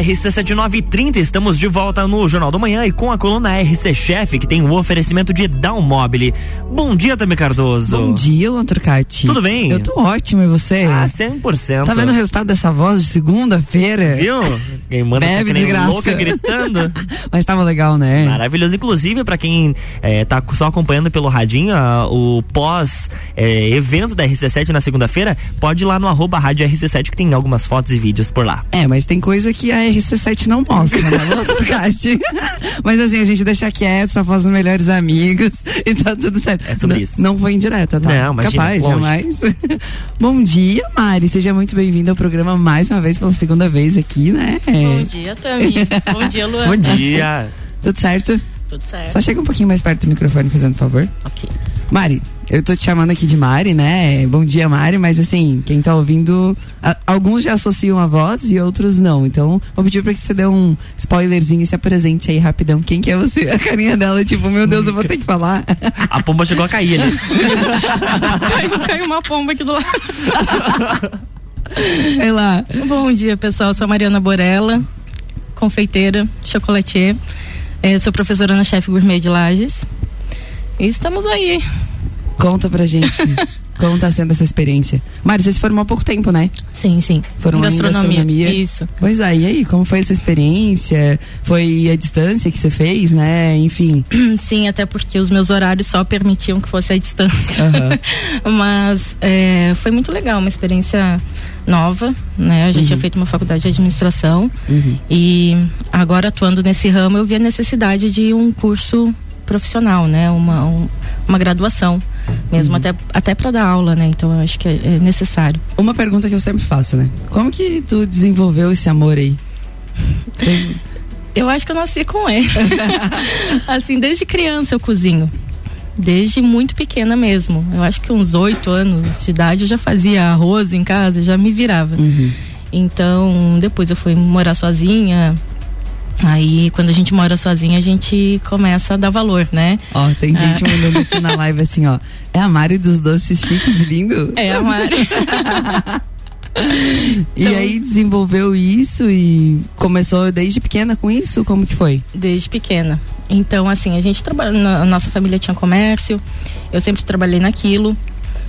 RC7930, estamos de volta no Jornal do Manhã e com a coluna RC Chef, que tem o um oferecimento de Downmobile. Bom dia, Tami Cardoso. Bom dia, Luan Turcati. Tudo bem? Eu tô ótimo, e você? Ah, 100%. Tá vendo o resultado dessa voz de segunda-feira? Viu? Quem manda Bebe tá que nem louca gritando. Mas tava legal, né? Maravilhoso. Inclusive, pra quem é, tá só acompanhando pelo radinho, o pós-evento é, da RC7 na segunda-feira, pode ir lá no arroba rádio RC7 que tem algumas fotos e vídeos por lá. É, mas tem coisa que a RC7 não mostra, né, Mas assim, a gente deixa quieto, só faz os melhores amigos e tá tudo certo. É sobre isso. Não foi indireta, tá? Não, imagina, Capaz, longe. jamais. Bom dia, Mari. Seja muito bem-vindo ao programa mais uma vez, pela segunda vez aqui, né? Bom dia, Tami. Bom dia, Luan. Bom dia. Tudo certo? Tudo certo. Só chega um pouquinho mais perto do microfone, fazendo favor. Ok. Mari, eu tô te chamando aqui de Mari, né? Bom dia, Mari, mas assim, quem tá ouvindo, a, alguns já associam a voz e outros não. Então, vou pedir pra que você dê um spoilerzinho e se apresente aí rapidão. Quem que é você? A carinha dela, tipo, meu Deus, eu vou ter que falar. A pomba chegou a cair ali. caiu, caiu uma pomba aqui do lado. Vai lá. Bom dia, pessoal. Sou a Mariana Borella, confeiteira, chocolatier. É, sou professora na chefe gourmet de Lages. E estamos aí. Conta pra gente. Como tá sendo essa experiência? Mari, você se formou há pouco tempo, né? Sim, sim. Foram em gastronomia. Em gastronomia. Isso. Pois é, e aí, como foi essa experiência? Foi a distância que você fez, né? Enfim. Sim, até porque os meus horários só permitiam que fosse a distância. Uhum. Mas é, foi muito legal, uma experiência nova, né? A gente uhum. tinha feito uma faculdade de administração uhum. e agora atuando nesse ramo eu vi a necessidade de um curso profissional, né? Uma, um, uma graduação mesmo, uhum. até, até para dar aula, né? Então eu acho que é, é, necessário. Uma pergunta que eu sempre faço, né? Como que tu desenvolveu esse amor aí? eu acho que eu nasci com ele. assim, desde criança eu cozinho. Desde muito pequena mesmo. Eu acho que uns oito anos de idade eu já fazia arroz em casa, já me virava. Uhum. Então, depois eu fui morar sozinha, Aí, quando a gente mora sozinha, a gente começa a dar valor, né? Ó, tem gente ah. olhando aqui na live assim, ó. É a Mari dos doces chiques, lindo? É a Mari. e então, aí desenvolveu isso e começou desde pequena com isso? Como que foi? Desde pequena. Então, assim, a gente trabalha, a nossa família tinha comércio, eu sempre trabalhei naquilo,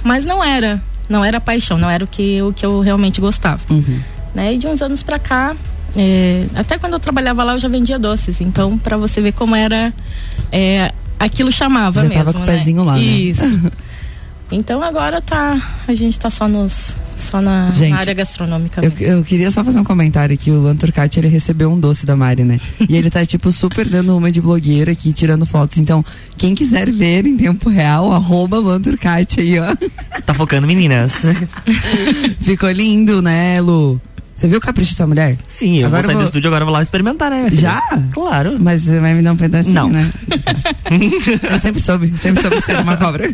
mas não era, não era paixão, não era o que, o que eu realmente gostava. Uhum. Né? E de uns anos pra cá, é, até quando eu trabalhava lá eu já vendia doces, então para você ver como era é, aquilo chamava já mesmo. Já tava com o né? pezinho lá, né? Isso. Né? então agora tá, a gente tá só nos só na, gente, na área gastronômica. Eu, eu, queria só fazer um comentário aqui, o Lan Turcati, ele recebeu um doce da Mari, né? e ele tá tipo super dando uma de blogueira aqui, tirando fotos. Então, quem quiser ver em tempo real, arroba Lan Turcati aí, ó. Tá focando meninas. Ficou lindo, né, Lu? Você viu o capricho dessa mulher? Sim, eu agora vou sair vou... do estúdio agora vou lá experimentar, né? Já? Claro. Mas você vai me dar um pedacinho, Não. né? eu sempre soube, sempre soube era uma cobra.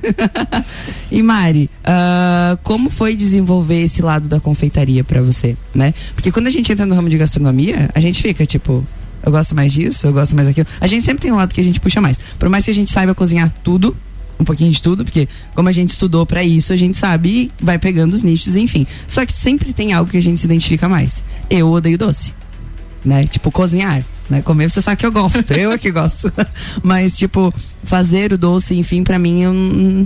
e Mari, uh, como foi desenvolver esse lado da confeitaria para você, né? Porque quando a gente entra no ramo de gastronomia, a gente fica tipo, eu gosto mais disso, eu gosto mais daquilo. A gente sempre tem um lado que a gente puxa mais. Por mais que a gente saiba cozinhar tudo, um pouquinho de tudo, porque como a gente estudou para isso, a gente sabe e vai pegando os nichos, enfim. Só que sempre tem algo que a gente se identifica mais. Eu odeio doce, né? Tipo cozinhar, né? Comer você sabe que eu gosto, eu é que gosto. Mas tipo fazer o doce, enfim, para mim eu,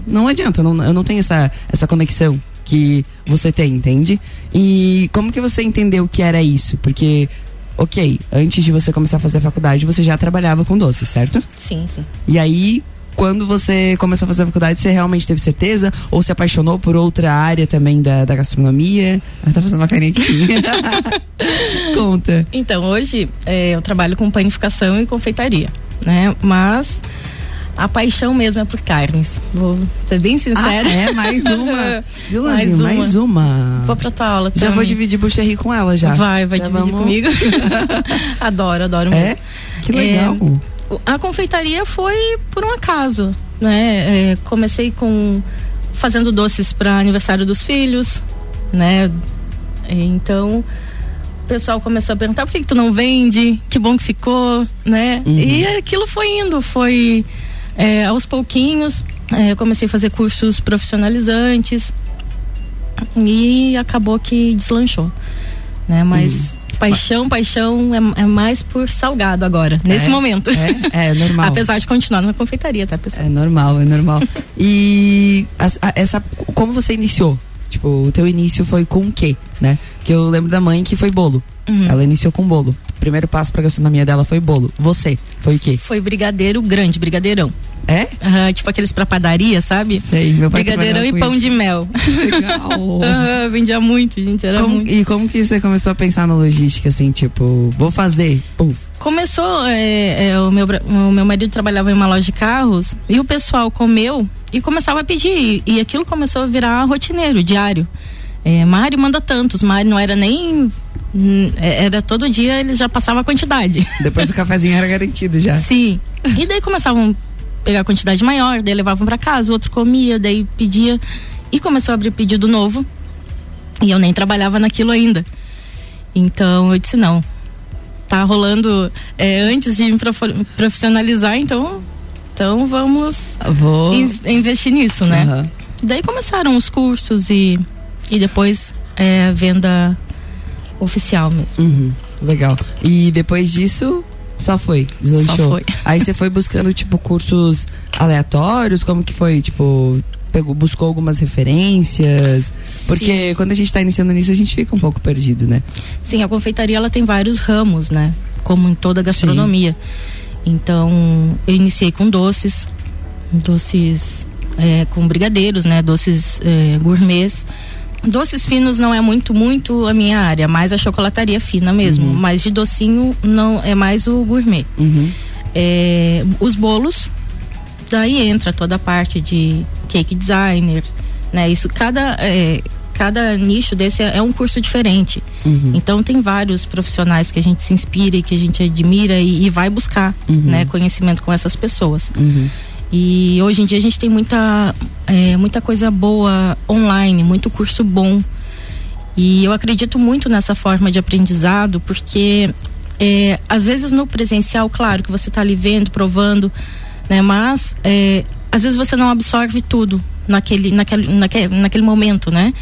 não adianta, eu não, eu não tenho essa essa conexão que você tem, entende? E como que você entendeu que era isso? Porque ok, antes de você começar a fazer a faculdade, você já trabalhava com doces, certo? Sim, sim. E aí, quando você começou a fazer a faculdade, você realmente teve certeza? Ou se apaixonou por outra área também da, da gastronomia? Ah, tá fazendo uma carinha aqui. Conta. Então, hoje é, eu trabalho com panificação e confeitaria, né? Mas a paixão mesmo é por carnes. Vou ser bem sincera. Ah, é, mais uma. mais, uma. mais uma. Vou pra tua aula Já também. vou dividir bucherri com ela já. Vai, vai já dividir vamos... comigo. adoro, adoro é? mesmo. Que legal. É, a confeitaria foi por um acaso, né? É, comecei com fazendo doces para aniversário dos filhos, né? Então o pessoal começou a perguntar por que, que tu não vende? Que bom que ficou, né? Uhum. E aquilo foi indo, foi é, aos pouquinhos. É, comecei a fazer cursos profissionalizantes e acabou que deslanchou, né? Mas uhum. Paixão, paixão é, é mais por salgado agora, nesse É? momento. É, é normal. Apesar de continuar na confeitaria, tá, pessoal? É normal, é normal. E as- a- essa, como você iniciou? Tipo, o teu início foi com o quê, né? Porque eu lembro da mãe que foi bolo. Uhum. Ela iniciou com bolo. O primeiro passo pra gastronomia dela foi bolo. Você, foi o quê? Foi brigadeiro grande, brigadeirão. É? Aham, tipo aqueles pra padaria, sabe? Sei, meu pai Brigadeirão e pão isso. de mel. Legal. Aham, vendia muito, gente, era Como- muito. e como que você começou a pensar na logística, assim, tipo, vou fazer? Puf. Começou, é, é, o, meu, o meu marido trabalhava em uma loja de carros e o pessoal comeu e começava a pedir. E aquilo começou a virar rotineiro, diário. É, Mari manda tantos, Mari não era nem. hum, é, Era todo dia, eles já passavam a quantidade. Depois o cafezinho era garantido já. Sim. E daí começavam a pegar quantidade maior, daí levavam pra casa, o outro comia, daí pedia. E começou a abrir pedido novo. E eu nem trabalhava naquilo ainda. Então eu disse, não. Tá rolando é, antes de me profissionalizar, então, então vamos Vou. in- investir nisso, né? Aham. Daí começaram os cursos e, e depois é, a venda oficial mesmo. Uhum, legal. E depois disso, só foi, deslanchou. Só foi. Aí você foi buscando, tipo, cursos aleatórios? Como que foi? Tipo, pegou, buscou algumas referências? Porque quando a gente tá iniciando nisso, a gente fica um pouco perdido, né? Sim, a confeitaria ela tem vários ramos, né? Como em toda a gastronomia. Então, eu iniciei com doces, doces é, com brigadeiros, né? Doces é, gourmets. Doces finos não é muito, muito a minha área, mais a chocolataria fina mesmo. Mas de docinho não é mais o gourmet. Uhum. É, os bolos, daí entra toda a parte de cake designer, né? Isso cada é, cada nicho desse é, é um curso diferente. Uhum. Então tem vários profissionais que a gente se inspira e que a gente admira e, e vai buscar, Uhum. né, conhecimento com essas pessoas. E hoje em dia a gente tem muita, é, muita coisa boa online, muito curso bom. E eu acredito muito nessa forma de aprendizado, porque é, às vezes no presencial, claro que você está ali vendo, provando, né? Mas é, às vezes você não absorve tudo naquele, naquele, naquele, naquele momento, né?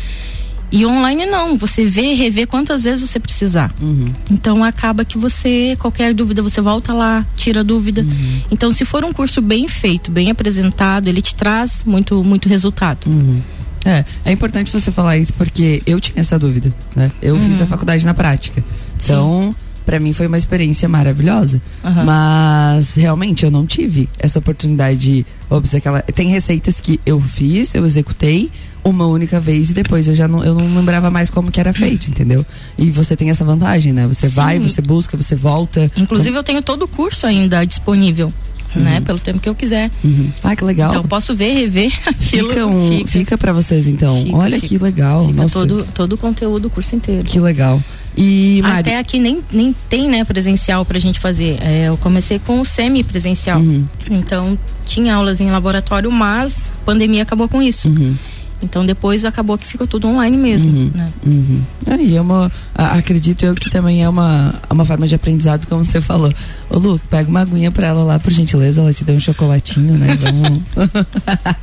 E online não, você vê, revê quantas vezes você precisar. Uhum. Então acaba que você, qualquer dúvida, você volta lá, tira a dúvida. Então, se for um curso bem feito, bem apresentado, ele te traz muito, muito resultado. Uhum. É, é importante você falar isso porque eu tinha essa dúvida, né? Eu fiz a faculdade na prática. Então, pra mim foi uma experiência maravilhosa. Aham. Mas realmente eu não tive essa oportunidade de aquela tem receitas que eu fiz, eu executei uma única vez e depois eu já não, eu não lembrava mais como que era feito, entendeu? E você tem essa vantagem, né? Você Sim. vai, você busca, você volta. Inclusive, eu tenho todo o curso ainda disponível, né? Pelo tempo que eu quiser. Uhum. Ah, que legal. Então, eu posso ver, rever aquilo. fica, um, fica. para vocês então. Fica, Olha fica. que legal. Fica Nossa, todo, todo o conteúdo, o curso inteiro. que legal. E Mari, Até aqui nem, nem tem, né, presencial pra gente fazer. É, eu comecei com o semi-presencial. Uhum. Então, tinha aulas em laboratório, mas a pandemia acabou com isso. Uhum. Então, depois acabou que ficou tudo online mesmo, Uhum. né? Uhum. Aí é uma. a- acredito eu que também é uma, é uma forma de aprendizado, como você falou. Ô, Lu, pega uma aguinha pra ela lá, por gentileza, ela te deu um chocolatinho, né? Vamos.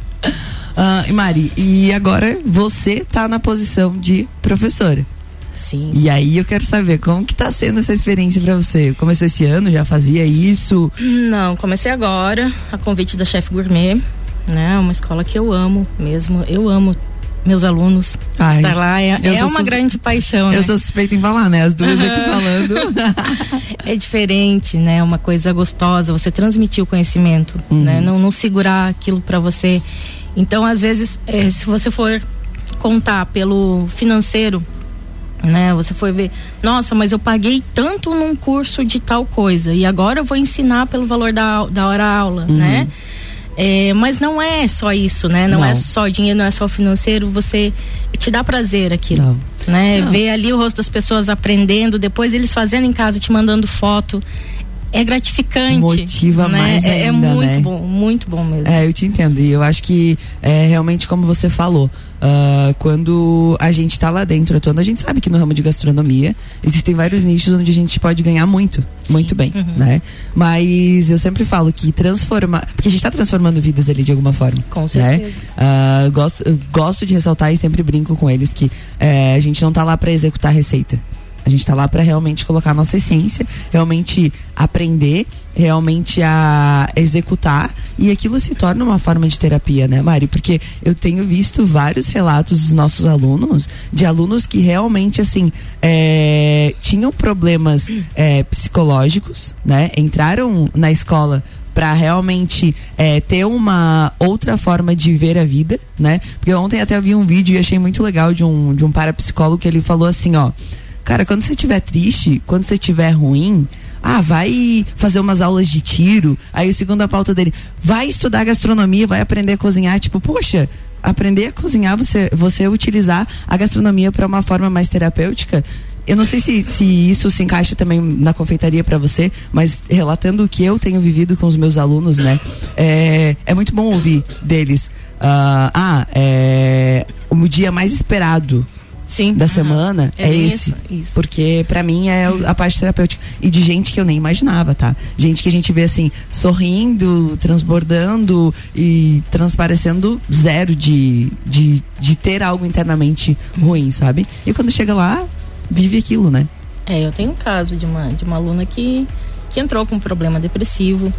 Ah, e Mari, e agora você tá na posição de professora. Sim. E aí eu quero saber como que tá sendo essa experiência pra você. Começou esse ano, já fazia isso? Não, comecei agora, a convite da Chef Gourmet, né? Uma escola que eu amo mesmo. Eu amo meus alunos. Ai, Estar lá é, é sou uma grande paixão, né? Eu sou suspeita em falar, né? As duas aqui falando. É diferente, né? Uma coisa gostosa, você transmitir o conhecimento, Uhum. né? Não, não segurar aquilo pra você. Então, às vezes, eh, se você for contar pelo financeiro, né? Você for ver, nossa, mas eu paguei tanto num curso de tal coisa e agora eu vou ensinar pelo valor da, da hora aula, né? É, mas não é só isso, né? Não, Não. é só dinheiro, não é só financeiro, você te dá prazer aquilo Não. né? Não. Ver ali o rosto das pessoas aprendendo, depois eles fazendo em casa, te mandando foto. É gratificante. Motiva né? mais é, é ainda, muito né? bom, muito bom mesmo. É, eu te entendo. E eu acho que é realmente como você falou. ah, quando a gente tá lá dentro atuando, a gente sabe que no ramo de gastronomia existem vários nichos onde a gente pode ganhar muito, muito bem, Uhum. né? Mas eu sempre falo que transformar. Porque a gente tá transformando vidas ali de alguma forma. Com né? certeza. Ah, gosto, eu gosto de ressaltar e sempre brinco com eles que é, a gente não tá lá para executar receita. A gente está lá para realmente colocar a nossa essência, realmente aprender, realmente a executar e aquilo se torna uma forma de terapia, né, Mari? Porque eu tenho visto vários relatos dos nossos alunos, de alunos que realmente, assim, é, tinham problemas é, psicológicos, né? Entraram na escola para realmente é, ter uma outra forma de ver a vida, né? Porque ontem até vi um vídeo e achei muito legal de um, de um parapsicólogo que ele falou assim, ó. Cara, quando você estiver triste, quando você estiver ruim, ah, vai fazer umas aulas de tiro. Aí o segunda pauta dele, vai estudar gastronomia, vai aprender a cozinhar. Tipo, poxa, aprender a cozinhar, você, você utilizar a gastronomia para uma forma mais terapêutica, eu não sei se, se isso se encaixa também na confeitaria para você, mas relatando o que eu tenho vivido com os meus alunos, né? É, é muito bom ouvir deles. Uh, ah, é o dia mais esperado Sim. da uhum. semana é, é esse. Isso, isso. Porque para mim é a parte terapêutica. E de gente que eu nem imaginava, tá? Gente que a gente vê assim, sorrindo, transbordando e transparecendo zero de, de, de ter algo internamente ruim, sabe? E quando chega lá, vive aquilo, né? É, eu tenho um caso de uma, de uma aluna que, que entrou com um problema depressivo,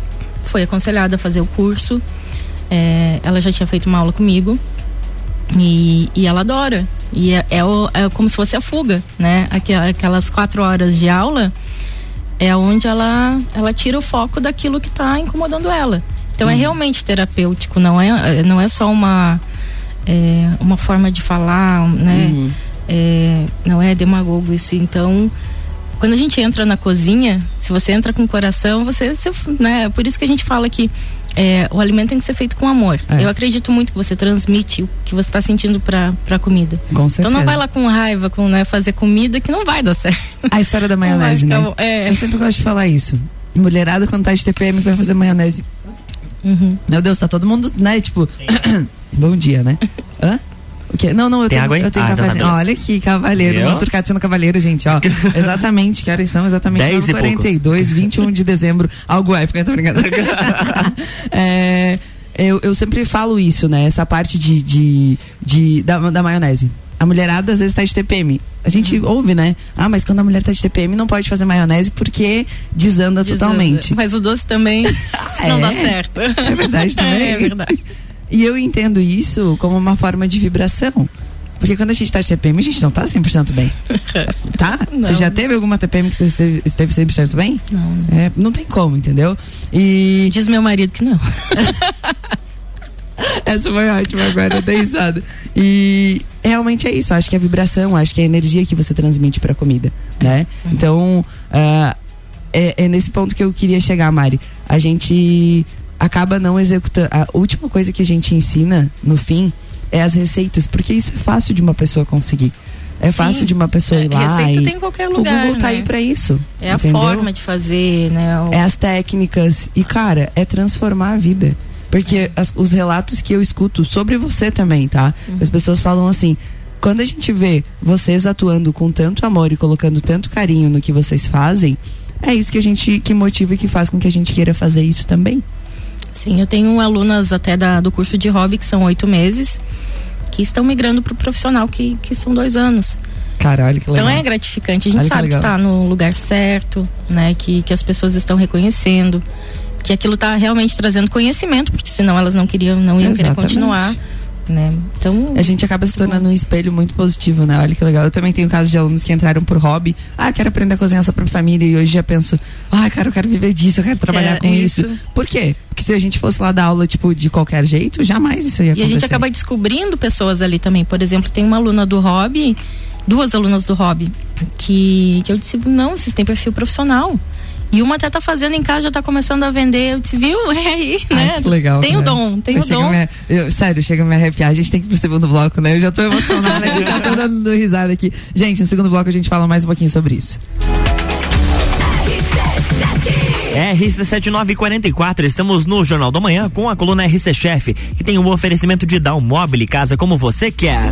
foi aconselhada a fazer o curso, é, ela já tinha feito uma aula comigo e, e ela adora. E é, é, o, é como se fosse a fuga, né? Aquelas quatro horas de aula é onde ela, ela tira o foco daquilo que está incomodando ela. Então é uhum. é realmente terapêutico, não é, não é só uma, é, uma forma de falar, né? Uhum é, não é demagogo isso. Então, quando a gente entra na cozinha, se você entra com o coração, você, você né? Por isso que a gente fala que é, o alimento tem que ser feito com amor. É. Eu acredito muito que você transmite o que você está sentindo para a comida. Com certeza. Então não vai lá com raiva, com né, fazer comida que não vai dar certo. A história da maionese, né? É. Eu sempre gosto de falar isso. Mulherada quando tá de TPM que vai fazer maionese. Uhum. Meu Deus, tá todo mundo, né? Tipo, bom dia, né? Hã? O quê? Não, não, eu Tem tenho, água aí? eu tenho ah, cafezinho. Tá Olha aqui, cavaleiro. Eu? Outro sendo cavaleiro, gente, ó. exatamente, que horas são? Exatamente 10 42, 21 de dezembro. Algo época, tô brincando. é, eu, eu sempre falo isso, né? Essa parte de, de, de da, da maionese. A mulherada às vezes tá de TPM. A gente uhum. ouve, né? Ah, mas quando a mulher tá de TPM não pode fazer maionese porque desanda, desanda. totalmente. Mas o doce também não dá é? certo. É verdade também. É verdade. E eu entendo isso como uma forma de vibração. Porque quando a gente tá de TPM, a gente não tá 100% bem. tá? Não. Você já teve alguma TPM que você esteve, esteve 100% bem? Não. Não. É, não tem como, entendeu? E. Diz meu marido que não. Essa foi ótima agora, dei risada. E realmente é isso. Acho que é a vibração, acho que é a energia que você transmite pra comida, né? Uhum. Então, uh, é, é nesse ponto que eu queria chegar, Mari. A gente acaba não executando. A última coisa que a gente ensina no fim é as receitas, porque isso é fácil de uma pessoa conseguir. É Sim, fácil de uma pessoa ir lá. Receita e tem em qualquer lugar. O Google tá né? aí pra isso. É entendeu? a forma de fazer, né? O... É as técnicas. E, cara, é transformar a vida. Porque as, os relatos que eu escuto sobre você também, tá? Uhum. As pessoas falam assim. Quando a gente vê vocês atuando com tanto amor e colocando tanto carinho no que vocês fazem, é isso que a gente que motiva e que faz com que a gente queira fazer isso também. Sim, eu tenho alunas até da, do curso de hobby, que são oito meses, que estão migrando para o profissional, que, que são dois anos. Caralho, que legal. Então é gratificante. A gente Olha sabe que, que tá no lugar certo, né? Que, que as pessoas estão reconhecendo, que aquilo está realmente trazendo conhecimento, porque senão elas não queriam, não iam Exatamente. querer continuar né? Então a gente acaba se tornando um espelho muito positivo, né? Olha que legal. Eu também tenho casos de alunos que entraram por hobby. Ah, quero aprender a cozinhar só pra família e hoje já penso, ah, cara, eu quero viver disso, eu quero trabalhar é, com isso. isso. Por quê? Porque se a gente fosse lá dar aula tipo de qualquer jeito, jamais isso ia acontecer. E a gente acaba descobrindo pessoas ali também. Por exemplo, tem uma aluna do hobby, duas alunas do hobby, que, que eu disse, não, vocês têm perfil profissional. E uma até tá fazendo em casa, já tá começando a vender. Eu disse, viu? É aí, né? Ai, que legal. Tem né? o dom, tem eu o dom. Me, eu, sério, chega a me arrepiar. A gente tem que ir pro segundo bloco, né? Eu já tô emocionada, eu já tô dando risada aqui. Gente, no segundo bloco a gente fala mais um pouquinho sobre isso. RC7944, estamos no Jornal da Manhã com a coluna RC Chef, que tem um oferecimento de dar um móvel casa como você quer.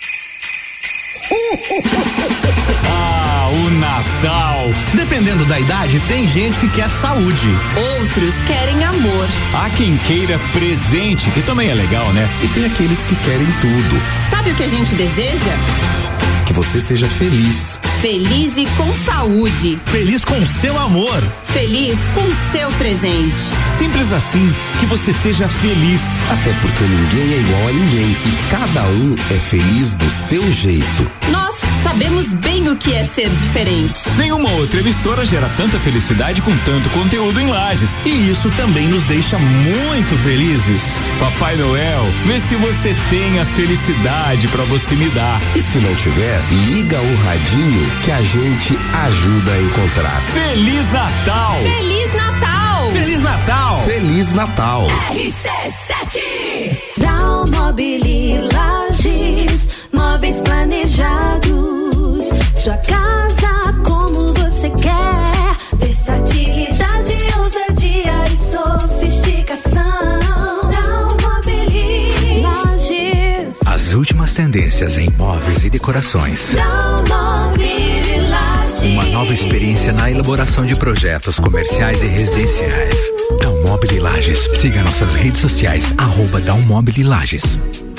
Ah, o Natal. Dependendo da idade, tem gente que quer saúde. Outros querem amor. Há quem queira presente, que também é legal, né? E tem aqueles que querem tudo. Sabe o que a gente deseja? Que você seja feliz. Feliz e com saúde. Feliz com o seu amor. Feliz com o seu presente. Simples assim, que você seja feliz. Até porque ninguém é igual a ninguém e cada um é feliz do seu jeito. Nós sabemos bem o que é ser diferente. Nenhuma outra emissora gera tanta felicidade com tanto conteúdo em lajes. E isso também nos deixa muito felizes. Papai Noel, vê se você tem a felicidade para você me dar. E se não tiver, liga o radinho que a gente ajuda a encontrar. Feliz Natal! Feliz Natal! Feliz Natal! Feliz Natal! RC7 Dalmobili Lages Móveis planejados Sua casa como você quer Versatilidade, ousadia e sofisticação Dalmobili Lages As últimas tendências em móveis e decorações. Dalmobili Lages Uma nova experiência na elaboração de projetos comerciais e residenciais. Dalmobile Lages. Siga nossas redes sociais, arroba Dalmobile Lages.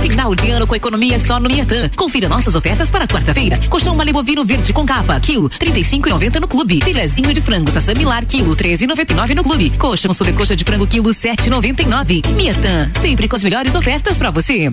Final de ano com economia só no Miatã. Confira nossas ofertas para quarta-feira. Colchão malibovino verde com capa, quilo, trinta e cinco no clube. Filezinho de frango sassamilar, quilo, treze e no clube. Colchão sobrecoxa de frango, quilo, sete e Miatã, sempre com as melhores ofertas para você.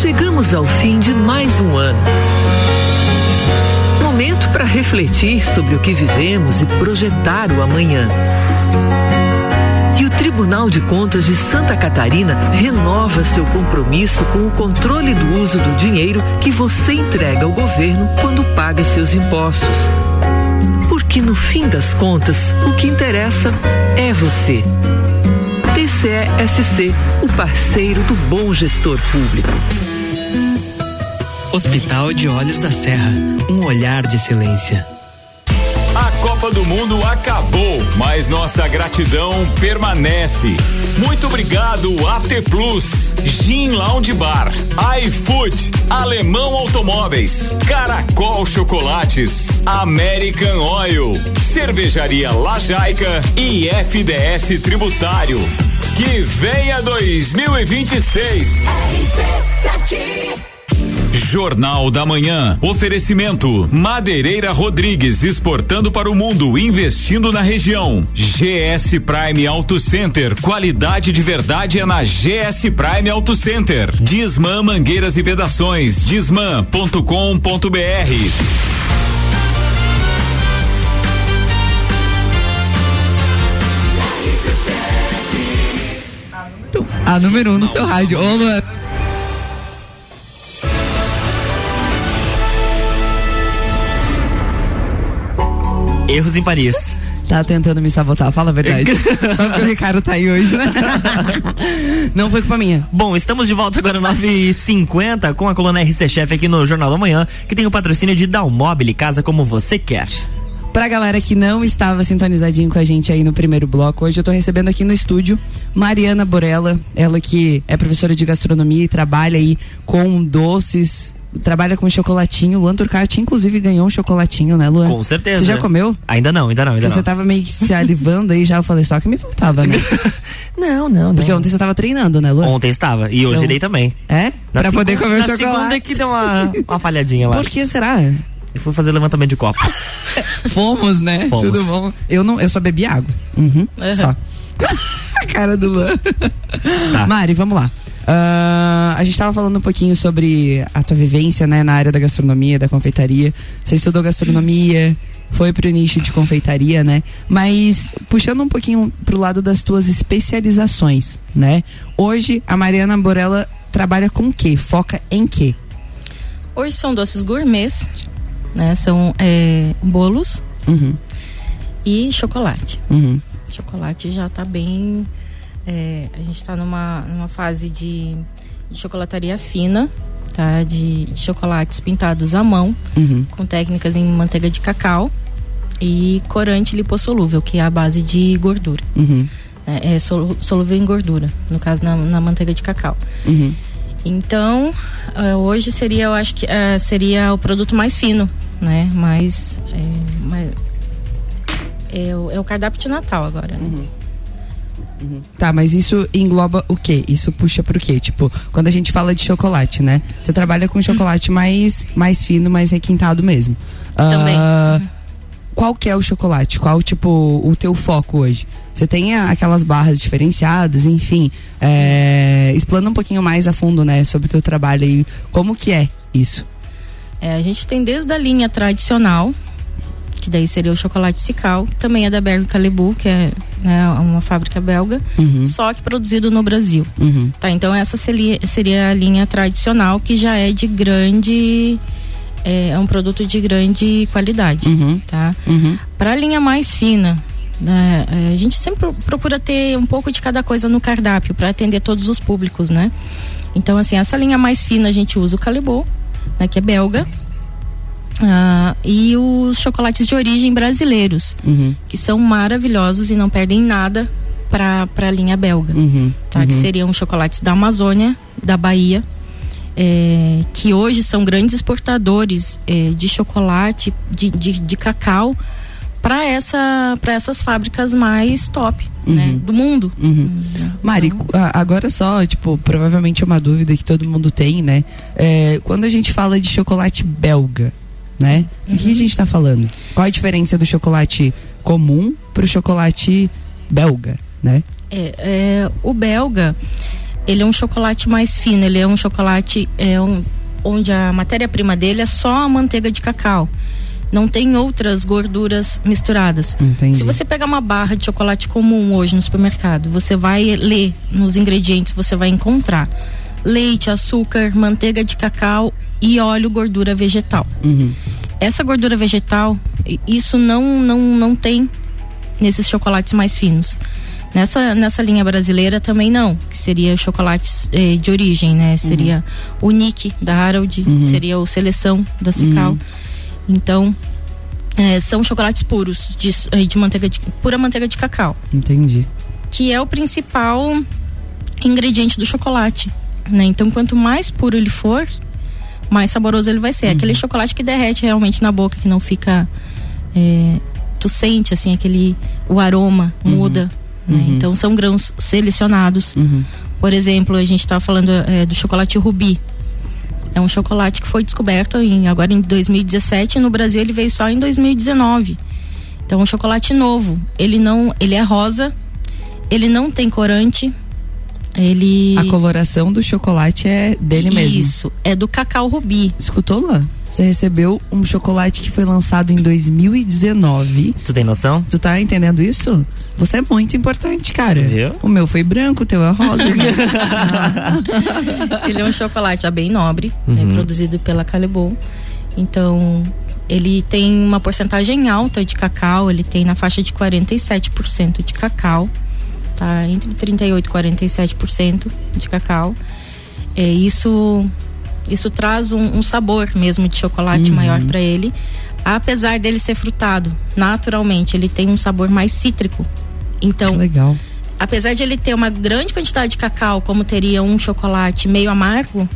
Chegamos ao fim de mais um ano. Momento para refletir sobre o que vivemos e projetar o amanhã. E o Tribunal de Contas de Santa Catarina renova seu compromisso com o controle do uso do dinheiro que você entrega ao governo quando paga seus impostos. Porque no fim das contas, o que interessa é você. TCE-SC, o parceiro do bom gestor público. Hospital de Olhos da Serra, um olhar de excelência. A Copa do Mundo acabou, mas nossa gratidão permanece. Muito obrigado AT Plus, Gin Lounge Bar, iFood, Alemão Automóveis, Caracol Chocolates, American Oil, Cervejaria Lajaica e FDS Tributário. Que venha 2026. Jornal da Manhã. Oferecimento: Madeireira Rodrigues exportando para o mundo, investindo na região. GS Prime Auto Center. Qualidade de verdade é na GS Prime Auto Center. Disman Mangueiras e Vedações. Disman.com.br. A número um no seu rádio. Ô, Luan. Erros em Paris. Tá tentando me sabotar, fala a verdade. Só porque o Ricardo tá aí hoje, né? Não foi culpa minha. Bom, estamos de volta agora 9h50 com a coluna RC Chef aqui no Jornal da Manhã, que tem o patrocínio de Dalmobile, casa como você quer. Pra galera que não estava sintonizadinho com a gente aí no primeiro bloco, hoje eu tô recebendo aqui no estúdio Mariana Borella, ela que é professora de gastronomia e trabalha aí com doces, trabalha com chocolatinho. Luan Turcati, inclusive, ganhou um chocolatinho, né, Luan? Com certeza. Você já comeu? Ainda não, ainda não, ainda Porque não. você tava meio que se alivando aí já, eu falei, só que me faltava, né? não, não, Porque ontem você tava treinando, né, Luan? Ontem estava, e hoje Então- irei também. É? Na pra poder segunda- comer o na chocolate. segunda é que deu uma, uma falhadinha lá. Por que será? Eu fui fazer levantamento de copo. Fomos, né? Fomos. Tudo bom. Eu não, eu só bebi água. Uhum, Uhum. Só. a cara do Luan. Tá. Mari, vamos lá. Ah, a gente tava falando um pouquinho sobre a tua vivência, né, na área da gastronomia, da confeitaria. Você estudou gastronomia, foi pro nicho de confeitaria, né? Mas puxando um pouquinho pro lado das tuas especializações, né? Hoje a Mariana Borella trabalha com o quê? Foca em quê? Hoje são doces gourmets, né? São é, bolos Uhum, e chocolate. uhum, Chocolate já tá bem. é, a gente tá numa, numa fase de, de chocolataria fina, tá? De, de chocolates pintados à mão, uhum. com técnicas em manteiga de cacau e corante lipossolúvel, que é a base de gordura. Uhum, né? É solu- solúvel em gordura, no caso na, na manteiga de cacau. uhum. Então, eh, hoje seria, eu acho que eh, seria o produto mais fino, né? Mais, é, mais- é, o, é o cardápio de Natal agora, né? Tá, mas isso engloba o quê? Isso puxa pro quê? Tipo, quando a gente fala de chocolate, né? Você trabalha com chocolate mais, mais fino, mais requintado mesmo. Também. Ah, Qual que é o chocolate? Qual, tipo, o teu foco hoje? Você tem aquelas barras diferenciadas, enfim. É, explana um pouquinho mais a fundo, né? Sobre o teu trabalho aí. Como que é isso? É, a gente tem desde a linha tradicional, que daí seria o chocolate Cical, que também é da Berg Calibu, que é né, uma fábrica belga, Uhum. só que produzido no Brasil. Uhum. Tá, então essa seria, seria a linha tradicional, que já é de grande. É, é um produto de grande qualidade, Uhum. tá? Uhum. Para a linha mais fina, né, é, a gente sempre pro- procura ter um pouco de cada coisa no cardápio para atender todos os públicos, né? Então, assim, essa linha mais fina a gente usa o Calibô, né, que é belga, ah, e os chocolates de origem brasileiros, Uhum. que são maravilhosos e não perdem nada para a linha belga, Uhum. tá? Que Uhum. seriam chocolates da Amazônia, da Bahia, é, que hoje são grandes exportadores é, de chocolate, de, de, de cacau, para essa, pra essas fábricas mais top né, do mundo. Uhum. Mari, a- agora só, tipo, provavelmente é uma dúvida que todo mundo tem, né? É, quando a gente fala de chocolate belga, né? O que a gente tá falando? Qual a diferença do chocolate comum pro chocolate belga, né? É, é, o belga, ele é um chocolate mais fino, ele é um chocolate é um, onde a matéria-prima dele é só a manteiga de cacau. Não tem outras gorduras misturadas. Entendi. Se você pegar uma barra de chocolate comum hoje no supermercado, você vai ler nos ingredientes, você vai encontrar leite, açúcar, manteiga de cacau e óleo, gordura vegetal. Uhum. Essa gordura vegetal, isso não, não, não tem nesses chocolates mais finos. Nessa, nessa linha brasileira também não, que seria chocolates eh, de origem, né? Seria o Nick da Harold, Uhum. seria o Seleção da Cical. Uhum. Então, eh, são chocolates puros, de, eh, de manteiga de, pura manteiga de cacau, Entendi. que é o principal ingrediente do chocolate, né? Então, quanto mais puro ele for, mais saboroso ele vai ser. Uhum. Aquele chocolate que derrete realmente na boca, que não fica. é, tu sente assim aquele o aroma muda, né? Uhum. Então são grãos selecionados. Uhum. Por exemplo, a gente estava falando é, do chocolate rubi. É um chocolate que foi descoberto em, agora em 2017 e no Brasil ele veio só em 2019. Então é um chocolate novo. Ele não, ele é rosa. Ele não tem corante. Ele A coloração do chocolate é dele mesmo. Isso, é do cacau rubi. Escutou, Luan? Você recebeu um chocolate que foi lançado em 2019. Tu tem noção? Tu tá entendendo isso? Você é muito importante, cara. Viu? O meu foi branco, o teu é rosa. né? Ele é um chocolate já bem nobre, né, Uhum. produzido pela Calebon. Então, Ele tem uma porcentagem alta de cacau, ele tem na faixa de 47% de cacau, tá? Entre 38 e 47% de cacau. É, isso isso traz um, um sabor mesmo de chocolate Uhum. maior para ele. Apesar dele ser frutado, naturalmente, ele tem um sabor mais cítrico. Então, legal. apesar de ele ter uma grande quantidade de cacau, como teria um chocolate meio amargo,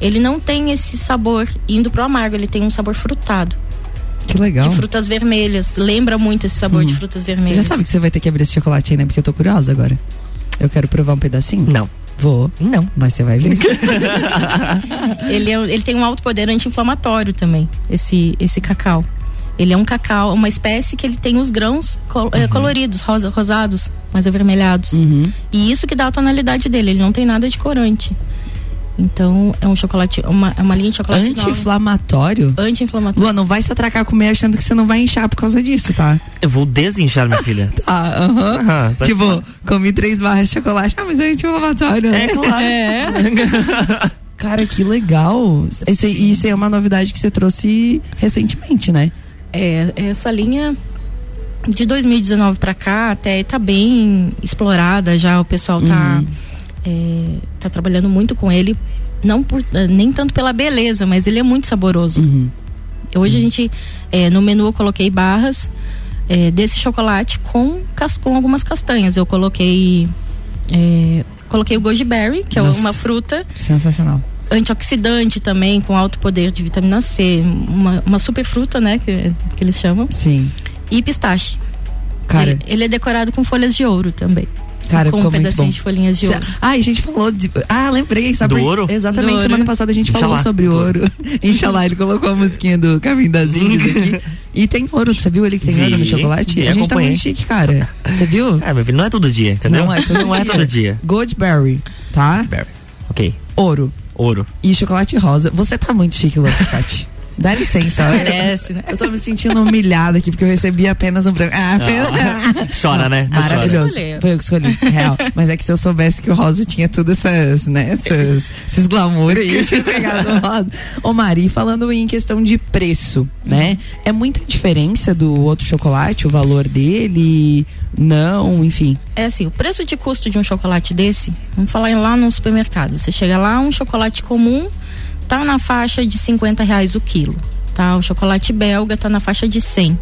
ele não tem esse sabor indo pro amargo, ele tem um sabor frutado. Que legal. De frutas vermelhas. Lembra muito esse sabor de Hum. frutas Você vermelhas. já sabe que você vai ter que abrir esse chocolate aí, né? Porque eu tô curiosa agora. Eu quero provar um pedacinho? Não. Vou. Não. Mas você vai ver. ele, é- ele tem um alto poder anti-inflamatório também, esse, esse cacau. Ele é um cacau, uma espécie que ele tem os grãos col- eh, coloridos, rosa, rosados, mais avermelhados. Uhum. E isso que dá a tonalidade dele, ele não tem nada de corante. Então, é um chocolate, uma, é uma linha de chocolate. Anti-inflamatório? Anti-inflamatório. Luan, não vai se atracar com meia achando que você não vai inchar por causa disso, tá? Eu vou desinchar, minha filha. Tá, aham. Aham, sai tipo, fora. comi três barras de chocolate. Ah, mas é anti-inflamatório, né? É, claro. Cara, que legal. Isso, aí- isso aí é uma novidade que você trouxe recentemente, né? É, essa linha de 2019 pra cá até tá bem explorada já, o pessoal tá, Uhum. É, tá trabalhando muito com ele, não por, eh, nem tanto pela beleza, mas ele é muito saboroso. Uhum. Hoje a gente, é, no menu eu coloquei barras é, desse chocolate com, com algumas castanhas. Eu coloquei, é, coloquei o goji berry, que é Nossa. uma fruta, Sensacional. antioxidante também, com alto poder de vitamina C, uma, uma super fruta, né, que, que eles chamam. Sim. E pistache. Cara. Ele, ele é decorado com folhas de ouro também. Cara, com um pedacinho bom. de folhinhas de ouro. Ah, a gente falou de. Ah, lembrei, sabe? Do por- ouro? Exatamente, Do semana ouro. passada a gente falou Inxalá. sobre Do ouro. Inxalá, ele colocou a musiquinha do Caminho das Índias aqui. E tem ouro, você viu ele que tem ouro no chocolate? vi, a gente tá acompanhei. muito chique, cara. Você viu? É, meu filho, não é todo dia, entendeu? Não é todo Não é dia. todo dia. Goldberry, tá? Berry. Ok. Ouro. Ouro. E chocolate rosa. Você tá muito chique, Lotocati. Dá licença, olha. Merece, né? Eu tô me sentindo humilhada aqui porque eu recebi apenas um branco. Ah, fez- Chora, né? Tu Maravilhoso. Escolheu. Foi eu que escolhi, real. Mas é que se eu soubesse que o rosa tinha tudo essas, né, essas, esses glamour aí, eu tinha pegado o rosa. Ô Mari, falando em questão de preço, né? É muita diferença do outro chocolate, o valor dele? Não, enfim. É assim, o preço de custo de um chocolate desse, vamos falar em lá no supermercado. Você chega lá, um chocolate comum tá na faixa de 50 reais o quilo. Tá? O chocolate belga tá na faixa de 100.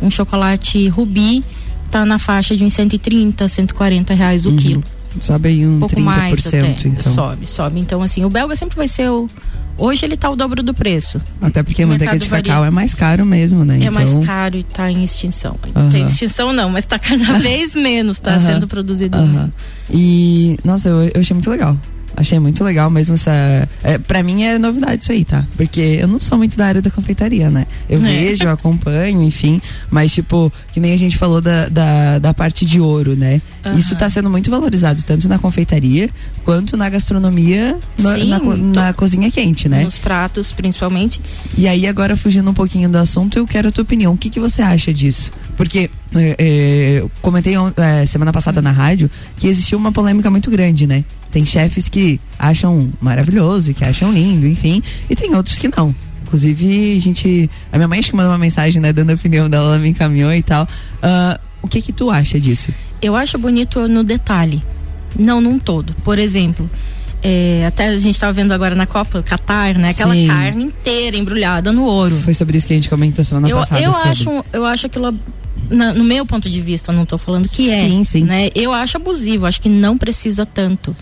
Um chocolate rubi tá na faixa de uns 130, 140 reais o Uhum. quilo. Sobe aí um Um pouco 30%, mais até. então. Sobe, sobe. Então, assim, o belga sempre vai ser o. Hoje ele tá o dobro do preço. Até porque a manteiga de cacau varia. é mais caro mesmo, né? É então, mais caro e tá em extinção. Aham. Tem extinção não, mas tá cada vez menos, tá Aham. sendo produzido. Aham. E, nossa, eu, eu achei muito legal. Achei muito legal mesmo essa. É, pra mim é novidade isso aí, tá? Porque eu não sou muito da área da confeitaria, né? Eu É. vejo, eu acompanho, enfim. Mas, tipo, que nem a gente falou da, da, da parte de ouro, né? Aham. Isso tá sendo muito valorizado, tanto na confeitaria quanto na gastronomia, na, Sim, na, co- na cozinha quente, né? Nos pratos, principalmente. E aí, agora fugindo um pouquinho do assunto, eu quero a tua opinião. O que, que você acha disso? Porque é, é, eu comentei é, semana passada na rádio que existiu uma polêmica muito grande, né? Tem chefes que acham maravilhoso, que acham lindo, enfim, e tem outros que não. Inclusive, a gente. A minha mãe acho que mandou uma mensagem, né, dando a opinião dela, ela me encaminhou e tal. Ah, o que que tu acha disso? Eu acho bonito no detalhe, não num todo. Por exemplo, é, até a gente estava vendo agora na Copa Qatar, né? Aquela Sim. carne inteira embrulhada no ouro. Foi sobre isso que a gente comentou semana Eu, passada. eu sobre. acho, eu acho aquilo na- no meu ponto de vista, não tô falando que é, Sim, sim. né? Eu acho abusivo, acho que não precisa tanto.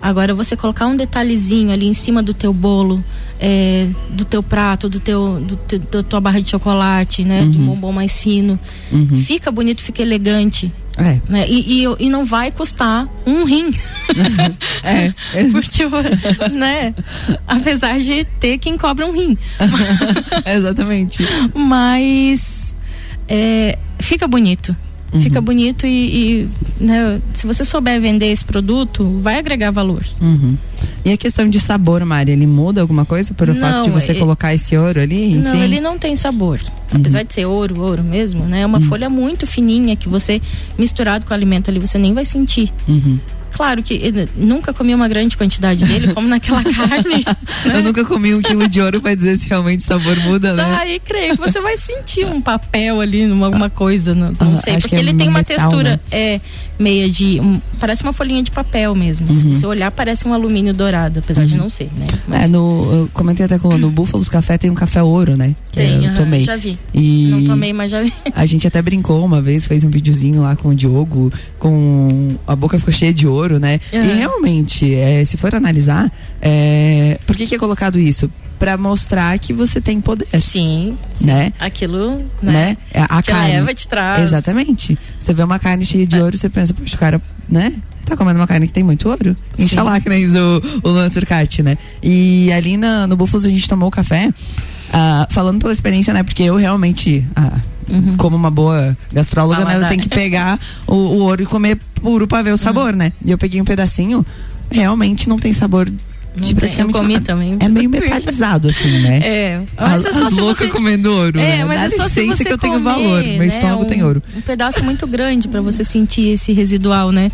Agora você colocar um detalhezinho ali em cima do teu bolo, é, do teu prato, do teu, do, te- da tua barra de chocolate, né? De um Uhum. bombom mais fino, Uhum. fica bonito, fica elegante. É. Né? E, e, e não vai custar um rim. É. Porque, né? Apesar de ter quem cobra um rim. Exatamente. Mas é, fica bonito. Uhum. Fica bonito e, e, né, se você souber vender esse produto, vai agregar valor. Uhum. E a questão de sabor, Mari, ele muda alguma coisa pelo Não, fato de você é- colocar esse ouro ali? Enfim. Não, ele não tem sabor. Uhum. Apesar de ser ouro, ouro mesmo, né? É uma folha muito fininha que você, misturado com o alimento ali, você nem vai sentir. Uhum. Claro que nunca comi uma grande quantidade dele, como naquela carne. Eu nunca comi um quilo de ouro pra dizer se realmente o sabor muda, né? Daí creio que você vai sentir um papel ali, numa, alguma coisa, não, não Ah, sei, porque que é ele tem uma metal, textura né? é meia de, um- parece uma folhinha de papel mesmo. Se Uhum. você olhar parece um alumínio dourado, apesar de não ser, né? É, no, eu comentei até com o no Búfalos Café tem um café ouro, né? Que Tem, eu tomei. já vi. E Não tomei, mas já vi. A gente até brincou uma vez, fez um videozinho lá com o Diogo, com a boca ficou cheia de ouro, né? Aham. E realmente, é, se for analisar, é, por que, que é colocado isso? Pra mostrar que você tem poder. Sim. Né? Aquilo, Né? né? É, A te carne. leva, te traz. Exatamente. Você vê uma carne cheia É. de ouro, você pensa, poxa, o cara, né? Tá comendo uma carne que tem muito ouro. Sim. Inxalá, que nem diz o, o Luan Turcati, né? E ali na, no Búfalos a gente tomou café, ah, falando pela experiência, né? Porque eu realmente, ah, Uhum. como uma boa gastróloga, né? Eu tenho que pegar o, o ouro e comer puro pra Uhum. ver o sabor, né? E eu peguei um pedacinho, realmente não tem sabor Não praticamente eu comi nada. também. É meio metalizado, assim, né? É, As, mas é só as loucas você- comendo ouro, É, né? mas Dá é só se você que eu tenho comer, valor. Meu né, estômago um, tem ouro. Um pedaço muito grande pra você sentir esse residual, né?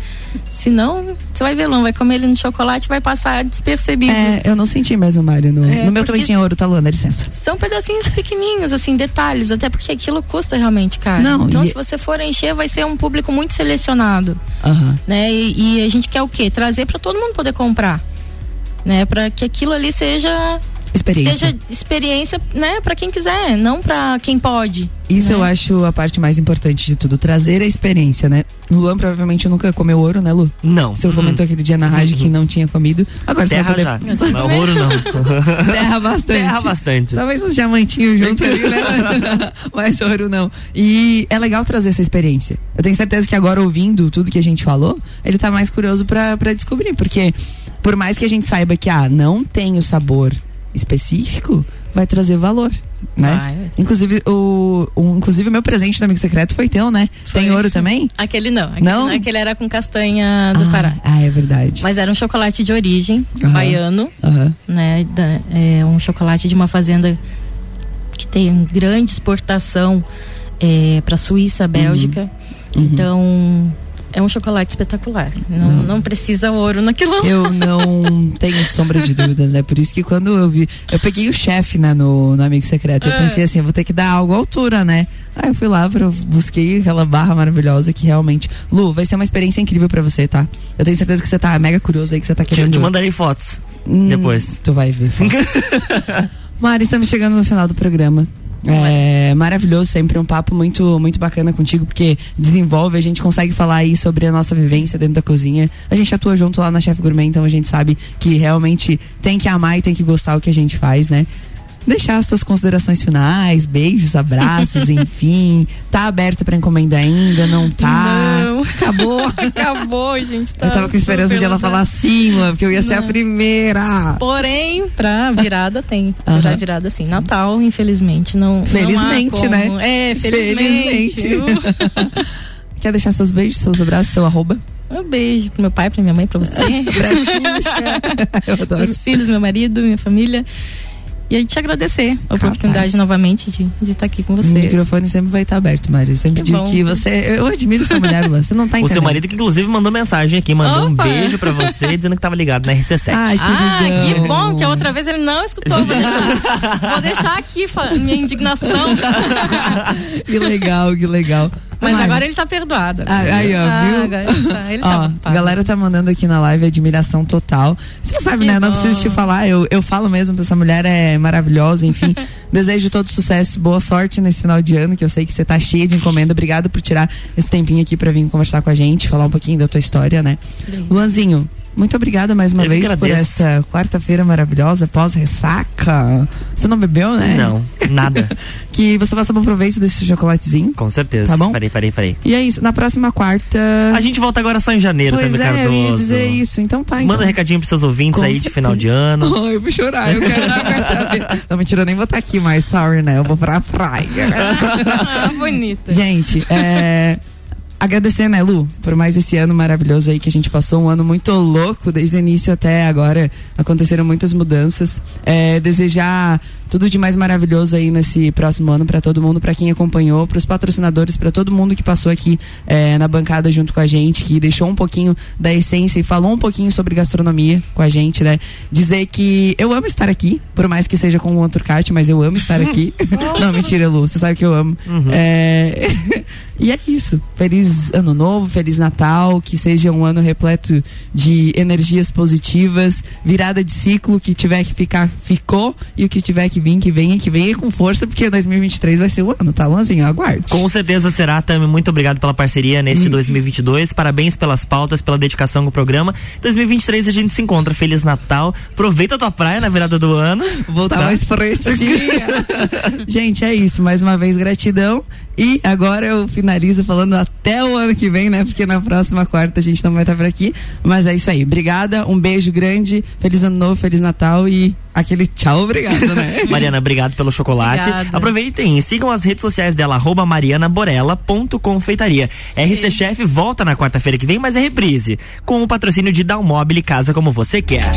Senão, você vai ver, Lão, vai comer ele no chocolate vai passar despercebido. É, eu não senti mesmo, Mário. No, É, no meu também tinha ouro, tá, Luana? Licença. São pedacinhos pequenininhos, assim, detalhes, até porque aquilo custa realmente caro. Não, então, e- se você for encher, vai ser um público muito selecionado, Aham. né? E, e a gente quer o quê? Trazer pra todo mundo poder comprar, né? Para que aquilo ali seja Experiência. Seja experiência, né, para quem quiser, não pra quem pode. Isso né? eu acho a parte mais importante de tudo, trazer a experiência, né? O Luan provavelmente nunca comeu ouro, né, Lu? Não. Você comentou aquele dia na rádio que não tinha comido. Agora Terra você já. vai poder. Mas ouro não. Terra bastante. Terra bastante. Talvez uns diamantinhos junto ali, né? Mas ouro não. E é legal trazer essa experiência. Eu tenho certeza que agora, ouvindo tudo que a gente falou, ele tá mais curioso pra descobrir. Porque, por mais que a gente saiba que, ah, não tem o sabor específico, vai trazer valor. Né? Vai. Inclusive, o, o, inclusive, o meu presente do amigo secreto foi teu, né? Tem ouro também? Aquele não. Aquele, Não? Aquele era com castanha do Pará. Ah, é verdade. Mas era um chocolate de origem, Aham. baiano, Aham. né? Da- é um chocolate de uma fazenda que tem grande exportação é, para Suíça, Bélgica. Uhum. Então é um chocolate espetacular. Não, não precisa ouro naquilo. Eu não tenho sombra de dúvidas, é por isso que quando eu vi, eu peguei o chefe, né, no, no Amigo Secreto, eu Ah. pensei assim, eu vou ter que dar algo à altura, né? Aí eu fui lá, pra, busquei aquela barra maravilhosa que realmente, Lu, vai ser uma experiência incrível pra você, tá? Eu tenho certeza que você tá mega curioso aí, que você tá querendo... te mandarei fotos Hum, depois. Tu vai ver. Mari, estamos chegando no final do programa. É maravilhoso, sempre um papo muito muito bacana contigo, porque desenvolve, a gente consegue falar aí sobre a nossa vivência dentro da cozinha. A gente atua junto lá na Chef Gourmet, então a gente sabe que realmente tem que amar e tem que gostar o que a gente faz, né? Deixar as suas considerações finais, beijos, abraços, enfim. Tá aberto pra encomenda ainda? Não tá? Não. Acabou? Acabou, gente. Tá eu tava com esperança de ela falar sim, porque eu ia ser a Não. primeira. Porém, pra virada tem. Aham. Pra virada sim. Natal, infelizmente, não. Felizmente, não né? É, felizmente. Quer deixar seus beijos, seus abraços, seu arroba? Um beijo pro meu pai, pra minha mãe, pra você. pra Xuxa. Meus filhos, meu marido, minha família. E a gente agradecer a oportunidade novamente de de estar aqui com O vocês. microfone sempre vai estar aberto, Mário. Eu sempre Que digo bom. que você. Eu admiro sua mulher. Você não tá O entendendo. seu marido que inclusive mandou mensagem aqui, mandou Opa! um beijo pra você, dizendo que tava ligado na RC7. Ai, que Ah, legal. que bom que a outra vez ele não escutou. Vou deixar, vou deixar aqui minha indignação. Que legal, que legal. Mas agora ele tá perdoado. Ah, aí, ó, Ah, viu? agora ele tá, ele Ó, tá a ocupado. galera tá mandando aqui na live admiração total. Você sabe, Que né? Não bom. preciso te falar, eu, eu falo mesmo, essa mulher é maravilhosa, enfim. Desejo todo sucesso, boa sorte nesse final de ano, que eu sei que você tá cheia de encomenda. Obrigado por tirar esse tempinho aqui pra vir conversar com a gente, falar um pouquinho da tua história, né? Luanzinho, muito obrigada mais uma Eu vez por essa quarta-feira maravilhosa, pós-ressaca. Você não bebeu, né? Não, nada. Que você faça bom proveito desse chocolatezinho. Com certeza. Tá bom? Farei, farei, farei. E é isso, na próxima quarta. A gente volta agora só em janeiro, Pois Tami é, eu ia Cardoso. dizer isso. Então tá, então. Manda um recadinho pros seus ouvintes Com aí de certeza. final de ano. Oh, eu vou chorar, eu quero na quarta-feira. Não, mentira, eu nem vou estar aqui mais, sorry, né? Eu vou pra praia. Ah, bonita. Gente, é, agradecer, né, Lu, por mais esse ano maravilhoso aí que a gente passou, um ano muito louco, desde o início até agora aconteceram muitas mudanças. É, desejar tudo de mais maravilhoso aí nesse próximo ano para todo mundo, para quem acompanhou, para os patrocinadores, para todo mundo que passou aqui é, na bancada junto com a gente, que deixou um pouquinho da essência e falou um pouquinho sobre gastronomia com a gente, né? Dizer que eu amo estar aqui, por mais que seja com o Anturcate, mas eu amo estar aqui. Não, mentira, Lu, você sabe que eu amo. É... e é isso. Feliz ano novo, feliz Natal, que seja um ano repleto de energias positivas, virada de ciclo, que tiver que ficar, ficou, e o que tiver que vir, que venha, que venha com força, porque 2023 vai ser o ano, tá, Luanzinho? Aguarde. Com certeza será, Tami. Muito obrigado pela parceria neste 2022. Parabéns pelas pautas, pela dedicação com o programa. 2023 a gente se encontra. Feliz Natal. Aproveita a tua praia na virada do ano. Voltar tá? mais pretinha. gente, é isso. Mais uma vez, gratidão. E agora eu finalizo falando até o ano que vem, né? Porque na próxima quarta a gente não vai estar por aqui. Mas é isso aí. Obrigada, um beijo grande. Feliz ano novo, feliz Natal e aquele tchau, obrigado, né? Mariana, obrigado pelo chocolate. Obrigada. Aproveitem e sigam as redes sociais dela, arroba marianaborella.confeitaria. RC Chef volta na quarta-feira que vem, mas é reprise. Com o patrocínio de Dalmobile Casa Como Você Quer.